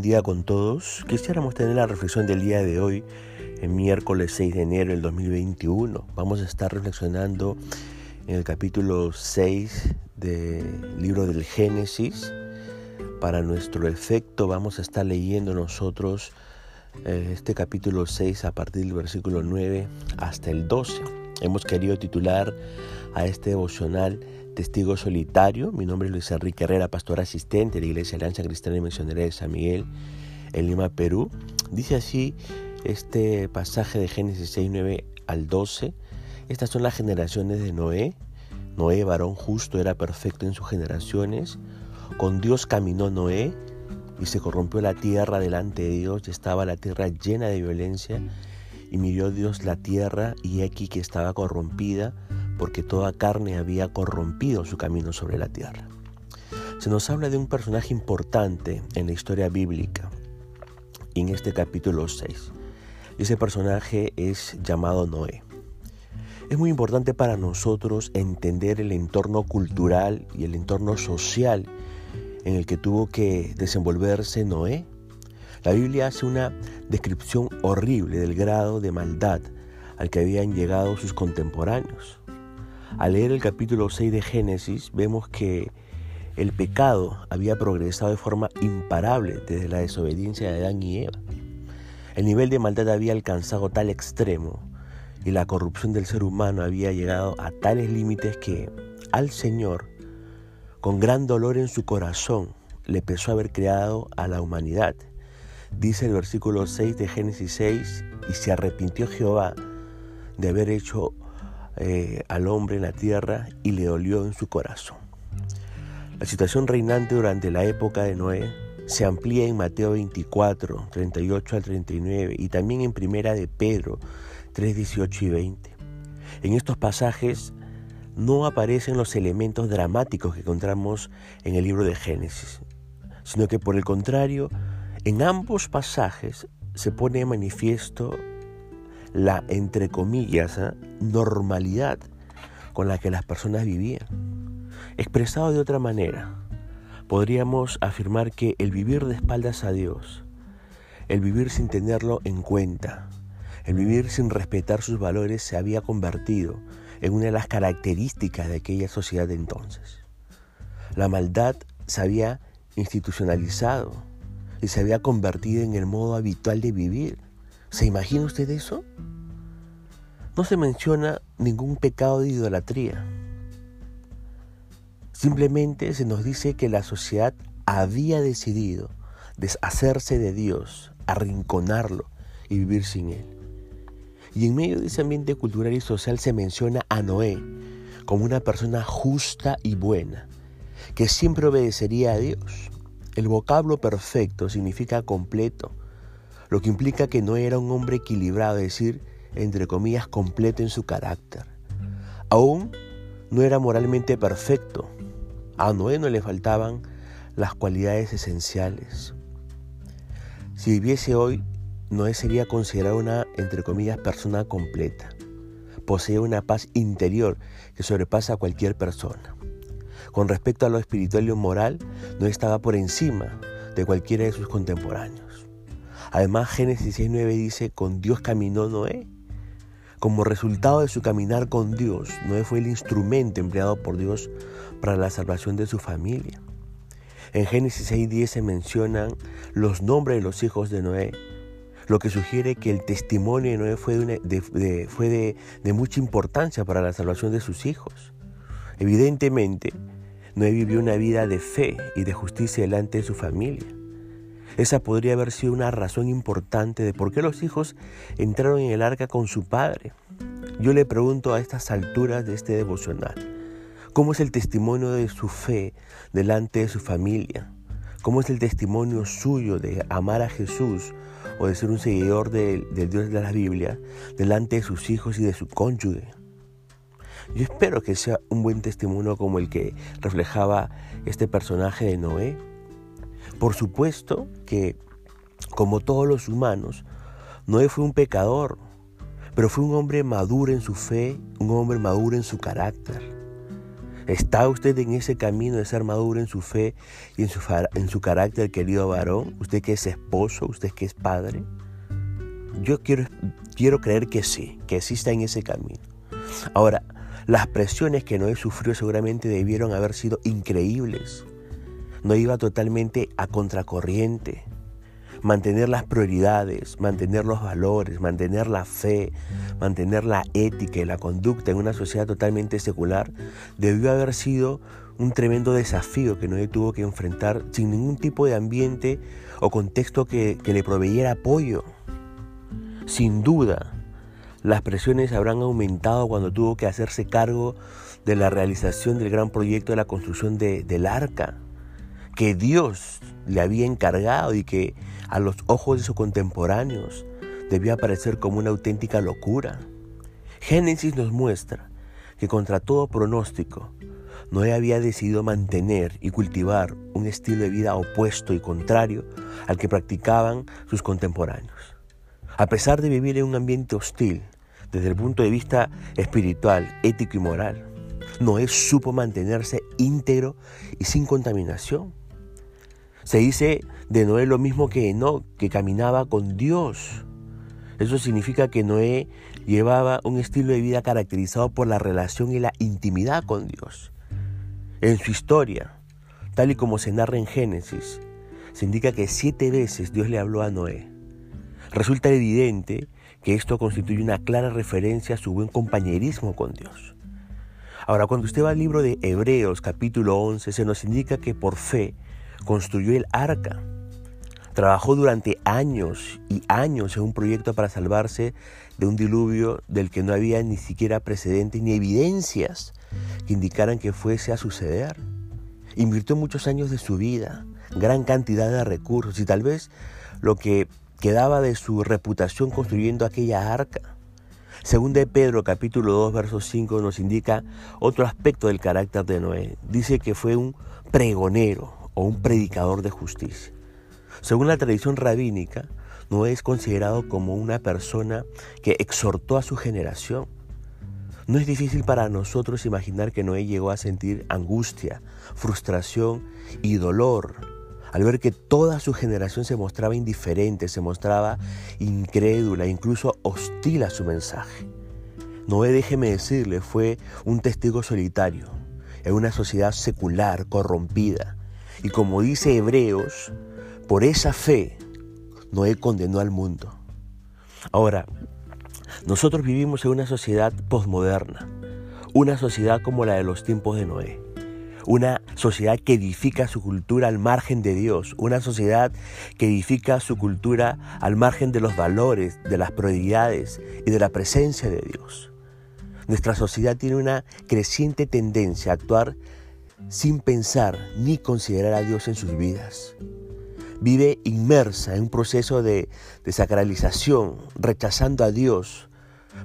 bendiga con todos. Quisiéramos tener la reflexión del día de hoy, el miércoles 6 de enero del 2021. Vamos a estar reflexionando en el capítulo 6 del libro del Génesis. Para nuestro efecto vamos a estar leyendo nosotros eh, este capítulo 6 a partir del versículo 9 hasta el 12. Hemos querido titular a este devocional Testigo Solitario. Mi nombre es Luis Enrique Herrera, pastor asistente de la Iglesia Alianza Cristiana y Misionera de San Miguel en Lima, Perú. Dice así este pasaje de Génesis 6, 9 al 12. Estas son las generaciones de Noé. Noé, varón justo, era perfecto en sus generaciones. Con Dios caminó Noé y se corrompió la tierra delante de Dios estaba la tierra llena de violencia. Y miró Dios la tierra y aquí que estaba corrompida porque toda carne había corrompido su camino sobre la tierra. Se nos habla de un personaje importante en la historia bíblica, en este capítulo 6. Ese personaje es llamado Noé. Es muy importante para nosotros entender el entorno cultural y el entorno social en el que tuvo que desenvolverse Noé. La Biblia hace una descripción horrible del grado de maldad al que habían llegado sus contemporáneos. Al leer el capítulo 6 de Génesis vemos que el pecado había progresado de forma imparable desde la desobediencia de Adán y Eva. El nivel de maldad había alcanzado tal extremo y la corrupción del ser humano había llegado a tales límites que al Señor, con gran dolor en su corazón, le pesó haber creado a la humanidad. Dice el versículo 6 de Génesis 6, y se arrepintió Jehová de haber hecho eh, al hombre en la tierra y le dolió en su corazón. La situación reinante durante la época de Noé se amplía en Mateo 24, 38 al 39 y también en Primera de Pedro 3, 18 y 20. En estos pasajes no aparecen los elementos dramáticos que encontramos en el libro de Génesis, sino que por el contrario, en ambos pasajes se pone manifiesto la, entre comillas, ¿ah? normalidad con la que las personas vivían. Expresado de otra manera, podríamos afirmar que el vivir de espaldas a Dios, el vivir sin tenerlo en cuenta, el vivir sin respetar sus valores se había convertido en una de las características de aquella sociedad de entonces. La maldad se había institucionalizado y se había convertido en el modo habitual de vivir ¿Se imagina usted eso? No se menciona ningún pecado de idolatría. Simplemente se nos dice que la sociedad había decidido deshacerse de Dios, arrinconarlo y vivir sin Él. Y en medio de ese ambiente cultural y social se menciona a Noé como una persona justa y buena, que siempre obedecería a Dios. El vocablo perfecto significa completo, lo que implica que no era un hombre equilibrado, es decir, entre comillas, completo en su carácter. Aún no era moralmente perfecto. A Noé no le faltaban las cualidades esenciales. Si viviese hoy, Noé sería considerado una, entre comillas, persona completa. Posee una paz interior que sobrepasa a cualquier persona. Con respecto a lo espiritual y moral, no estaba por encima de cualquiera de sus contemporáneos. Además, Génesis 6.9 dice, con Dios caminó Noé. Como resultado de su caminar con Dios, Noé fue el instrumento empleado por Dios para la salvación de su familia. En Génesis 6.10 se mencionan los nombres de los hijos de Noé, lo que sugiere que el testimonio de Noé fue, de, fue de mucha importancia para la salvación de sus hijos. Evidentemente, Noé vivió una vida de fe y de justicia delante de su familia. Esa podría haber sido una razón importante de por qué los hijos entraron en el arca con su padre. Yo le pregunto a estas alturas de este devocional, ¿cómo es el testimonio de su fe delante de su familia? ¿Cómo es el testimonio suyo de amar a Jesús o de ser un seguidor del Dios de la Biblia delante de sus hijos y de su cónyuge? Yo espero que sea un buen testimonio como el que reflejaba este personaje de Noé, por supuesto que, como todos los humanos, Noé fue un pecador, pero fue un hombre maduro en su fe, un hombre maduro en su carácter. ¿Está usted en ese camino de ser maduro en su fe y en su, en su carácter, querido varón? ¿Usted que es esposo? ¿Usted que es padre? Yo quiero, quiero creer que sí, que sí está en ese camino. Ahora, las presiones que Noé sufrió seguramente debieron haber sido increíbles. No iba totalmente a contracorriente mantener las prioridades, mantener los valores, mantener la fe, mantener la ética y la conducta en una sociedad totalmente secular, debió haber sido un tremendo desafío que Noé tuvo que enfrentar sin ningún tipo de ambiente o contexto que, le proveyera apoyo. Sin duda, las presiones habrán aumentado cuando tuvo que hacerse cargo de la realización del gran proyecto de la construcción de, del arca, que Dios le había encargado y que a los ojos de sus contemporáneos debía parecer como una auténtica locura. Génesis nos muestra que contra todo pronóstico, Noé había decidido mantener y cultivar un estilo de vida opuesto y contrario al que practicaban sus contemporáneos. A pesar de vivir en un ambiente hostil, desde el punto de vista espiritual, ético y moral, Noé supo mantenerse íntegro y sin contaminación. Se dice de Noé lo mismo que no, que caminaba con Dios. Eso significa que Noé llevaba un estilo de vida caracterizado por la relación y la intimidad con Dios. En su historia, tal y como se narra en Génesis, se indica que siete veces Dios le habló a Noé. Resulta evidente que esto constituye una clara referencia a su buen compañerismo con Dios. Ahora, cuando usted va al libro de Hebreos capítulo 11, se nos indica que por fe construyó el arca. Trabajó durante años y años en un proyecto para salvarse de un diluvio del que no había ni siquiera precedentes ni evidencias que indicaran que fuese a suceder. Invirtió muchos años de su vida, gran cantidad de recursos y tal vez lo que quedaba de su reputación construyendo aquella arca. Según de Pedro capítulo 2 verso 5 nos indica otro aspecto del carácter de Noé. Dice que fue un pregonero, o un predicador de justicia. Según la tradición rabínica, Noé es considerado como una persona que exhortó a su generación. No es difícil para nosotros imaginar que Noé llegó a sentir angustia, frustración y dolor al ver que toda su generación se mostraba indiferente, se mostraba incrédula, incluso hostil a su mensaje. Noé, déjeme decirle, fue un testigo solitario en una sociedad secular, corrompida, y como dice Hebreos, por esa fe Noé condenó al mundo. Ahora, nosotros vivimos en una sociedad posmoderna, una sociedad como la de los tiempos de Noé, una sociedad que edifica su cultura al margen de Dios, una sociedad que edifica su cultura al margen de los valores, de las prioridades y de la presencia de Dios. Nuestra sociedad tiene una creciente tendencia a actuar sin pensar ni considerar a Dios en sus vidas. Vive inmersa en un proceso de, desacralización, rechazando a Dios,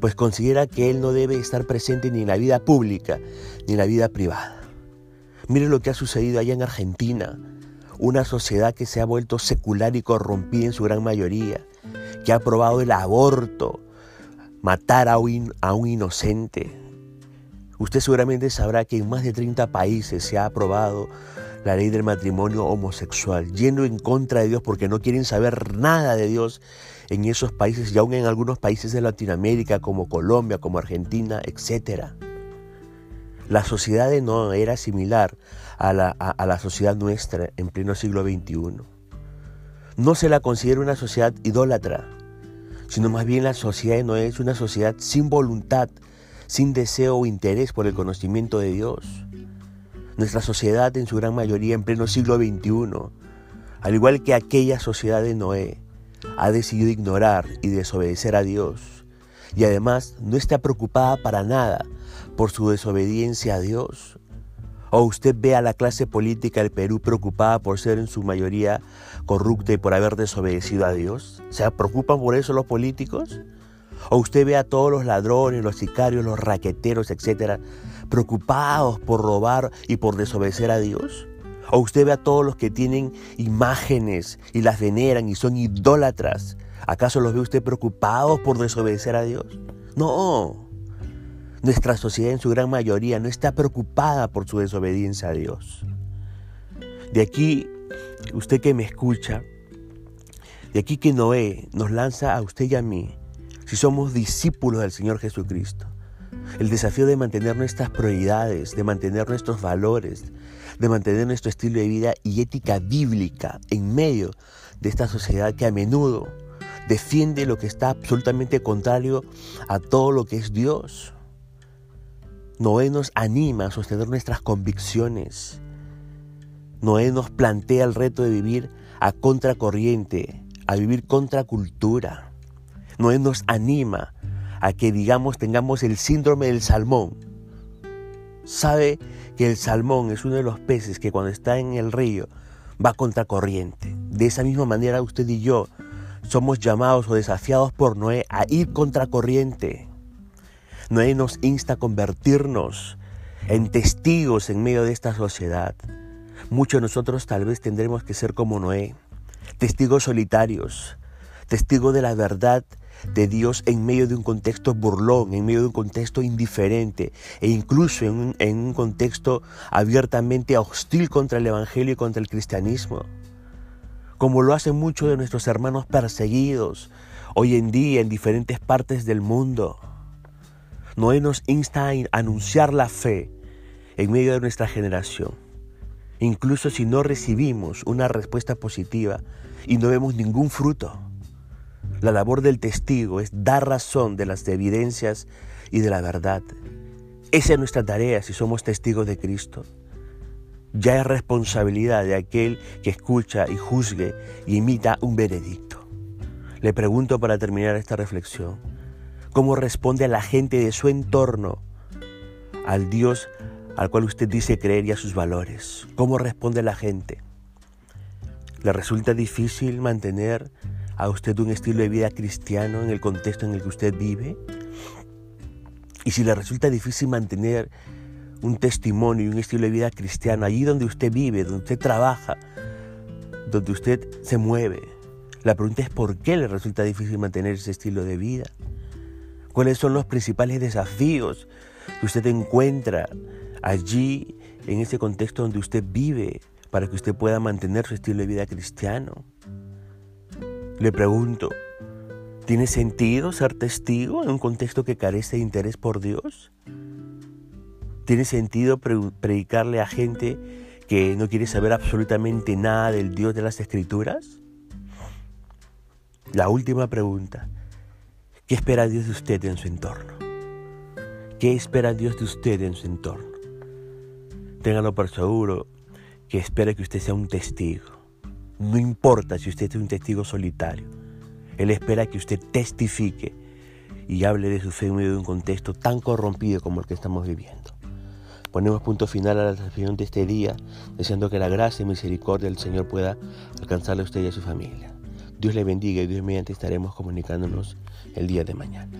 pues considera que Él no debe estar presente ni en la vida pública ni en la vida privada. Mire lo que ha sucedido allá en Argentina, una sociedad que se ha vuelto secular y corrompida en su gran mayoría, que ha aprobado el aborto, matar a a un inocente, Usted seguramente sabrá que en más de 30 países se ha aprobado la ley del matrimonio homosexual, yendo en contra de Dios porque no quieren saber nada de Dios en esos países y aún en algunos países de Latinoamérica como Colombia, como Argentina, etc. La sociedad de Noé era similar a la, a la sociedad nuestra en pleno siglo XXI. No se la considera una sociedad idólatra, sino más bien la sociedad de Noé es una sociedad sin voluntad, sin deseo o interés por el conocimiento de Dios. Nuestra sociedad en su gran mayoría en pleno siglo XXI, al igual que aquella sociedad de Noé, ha decidido ignorar y desobedecer a Dios y además no está preocupada para nada por su desobediencia a Dios. ¿O usted ve a la clase política del Perú preocupada por ser en su mayoría corrupta y por haber desobedecido a Dios? ¿Se preocupan por eso los políticos? O usted ve a todos los ladrones, los sicarios, los raqueteros, etcétera, preocupados por robar y por desobedecer a Dios. O usted ve a todos los que tienen imágenes y las veneran y son idólatras. ¿Acaso los ve usted preocupados por desobedecer a Dios? No. Nuestra sociedad en su gran mayoría no está preocupada por su desobediencia a Dios. De aquí, usted que me escucha, de aquí que Noé nos lanza a usted y a mí, si somos discípulos del Señor Jesucristo, el desafío de mantener nuestras prioridades, de mantener nuestros valores, de mantener nuestro estilo de vida y ética bíblica en medio de esta sociedad que a menudo defiende lo que está absolutamente contrario a todo lo que es Dios. Noé nos anima a sostener nuestras convicciones, Noé nos plantea el reto de vivir a contracorriente, a vivir contra cultura. Noé nos anima a que, digamos, tengamos el síndrome del salmón. Sabe que el salmón es uno de los peces que cuando está en el río va contracorriente. De esa misma manera usted y yo somos llamados o desafiados por Noé a ir contracorriente. Noé nos insta a convertirnos en testigos en medio de esta sociedad. Muchos de nosotros tal vez tendremos que ser como Noé, testigos solitarios, testigos de la verdad de Dios en medio de un contexto burlón, en medio de un contexto indiferente e incluso en un, contexto abiertamente hostil contra el Evangelio y contra el cristianismo, como lo hacen muchos de nuestros hermanos perseguidos hoy en día en diferentes partes del mundo. Noé nos insta a anunciar la fe en medio de nuestra generación incluso si no recibimos una respuesta positiva y no vemos ningún fruto. La labor del testigo es dar razón de las evidencias y de la verdad. Esa es nuestra tarea si somos testigos de Cristo. Ya es responsabilidad de aquel que escucha y juzgue y imita un veredicto. Le pregunto para terminar esta reflexión, ¿cómo responde a la gente de su entorno al Dios al cual usted dice creer y a sus valores. ¿Cómo responde la gente? ¿Le resulta difícil mantener a usted un estilo de vida cristiano en el contexto en el que usted vive? Y si le resulta difícil mantener un testimonio y un estilo de vida cristiano allí donde usted vive, donde usted trabaja, donde usted se mueve, la pregunta es por qué le resulta difícil mantener ese estilo de vida. ¿Cuáles son los principales desafíos que usted encuentra allí, en ese contexto donde usted vive, para que usted pueda mantener su estilo de vida cristiano. Le pregunto, ¿tiene sentido ser testigo en un contexto que carece de interés por Dios? ¿Tiene sentido predicarle a gente que no quiere saber absolutamente nada del Dios de las Escrituras? La última pregunta, ¿qué espera Dios de usted en su entorno? ¿Qué espera Dios de usted en su entorno? Téngalo por seguro que espera que usted sea un testigo. No importa si usted es un testigo solitario. Él espera que usted testifique y hable de su fe en medio de un contexto tan corrompido como el que estamos viviendo. Ponemos punto final a la reflexión de este día, deseando que la gracia y misericordia del Señor pueda alcanzarle a usted y a su familia. Dios le bendiga y Dios mediante estaremos comunicándonos el día de mañana.